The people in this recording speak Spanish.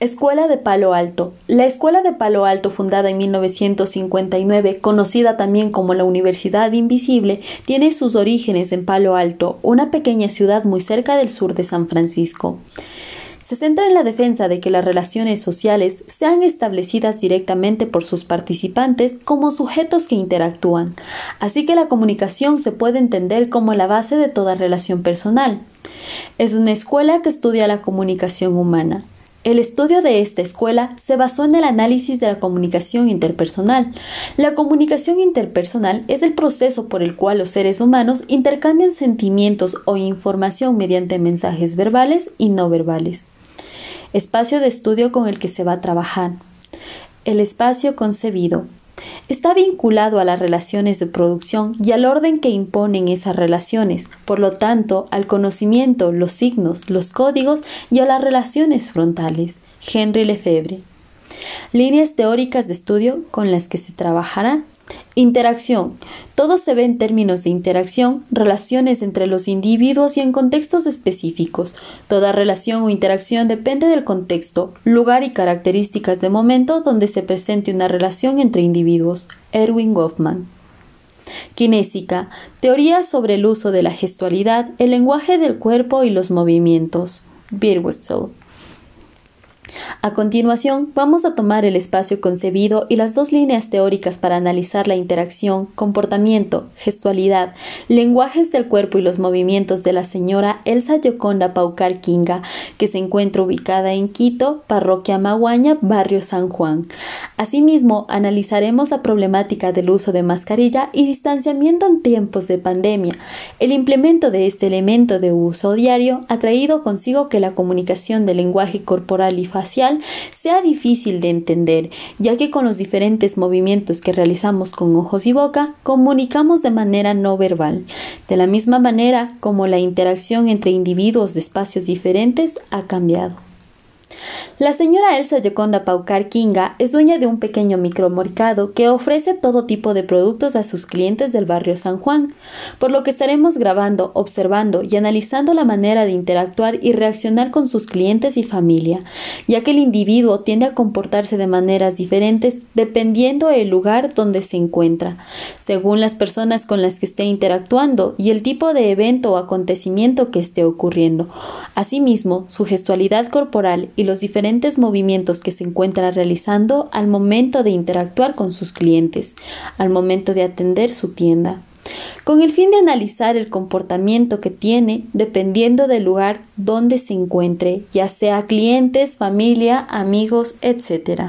Escuela de Palo Alto. La Escuela de Palo Alto, fundada en 1959, conocida también como la Universidad Invisible, tiene sus orígenes en Palo Alto, una pequeña ciudad muy cerca del sur de San Francisco. Se centra en la defensa de que las relaciones sociales sean establecidas directamente por sus participantes como sujetos que interactúan, así que la comunicación se puede entender como la base de toda relación personal. Es una escuela que estudia la comunicación humana, el estudio de esta escuela se basó en el análisis de la comunicación interpersonal. La comunicación interpersonal es el proceso por el cual los seres humanos intercambian sentimientos o información mediante mensajes verbales y no verbales. Espacio de estudio con el que se va a trabajar. El espacio concebido está vinculado a las relaciones de producción y al orden que imponen esas relaciones, por lo tanto, al conocimiento, los signos, los códigos y a las relaciones frontales. Henry Lefebvre. Líneas teóricas de estudio con las que se trabajará Interacción. Todo se ve en términos de interacción, relaciones entre los individuos y en contextos específicos. Toda relación o interacción depende del contexto, lugar y características de momento donde se presente una relación entre individuos. Erwin Goffman. Kinésica. Teoría sobre el uso de la gestualidad, el lenguaje del cuerpo y los movimientos. Birwitzel. A continuación, vamos a tomar el espacio concebido y las dos líneas teóricas para analizar la interacción, comportamiento, gestualidad, lenguajes del cuerpo y los movimientos de la señora Elsa Yoconda Paucar Kinga, que se encuentra ubicada en Quito, parroquia Maguaña, barrio San Juan. Asimismo, analizaremos la problemática del uso de mascarilla y distanciamiento en tiempos de pandemia. El implemento de este elemento de uso diario ha traído consigo que la comunicación del lenguaje corporal y facial sea difícil de entender, ya que con los diferentes movimientos que realizamos con ojos y boca comunicamos de manera no verbal, de la misma manera como la interacción entre individuos de espacios diferentes ha cambiado. La señora Elsa Yoconda Paucar Kinga es dueña de un pequeño micromercado que ofrece todo tipo de productos a sus clientes del barrio San Juan, por lo que estaremos grabando, observando y analizando la manera de interactuar y reaccionar con sus clientes y familia, ya que el individuo tiende a comportarse de maneras diferentes dependiendo del lugar donde se encuentra, según las personas con las que esté interactuando y el tipo de evento o acontecimiento que esté ocurriendo. Asimismo, su gestualidad corporal y los diferentes movimientos que se encuentra realizando al momento de interactuar con sus clientes, al momento de atender su tienda, con el fin de analizar el comportamiento que tiene dependiendo del lugar donde se encuentre, ya sea clientes, familia, amigos, etc.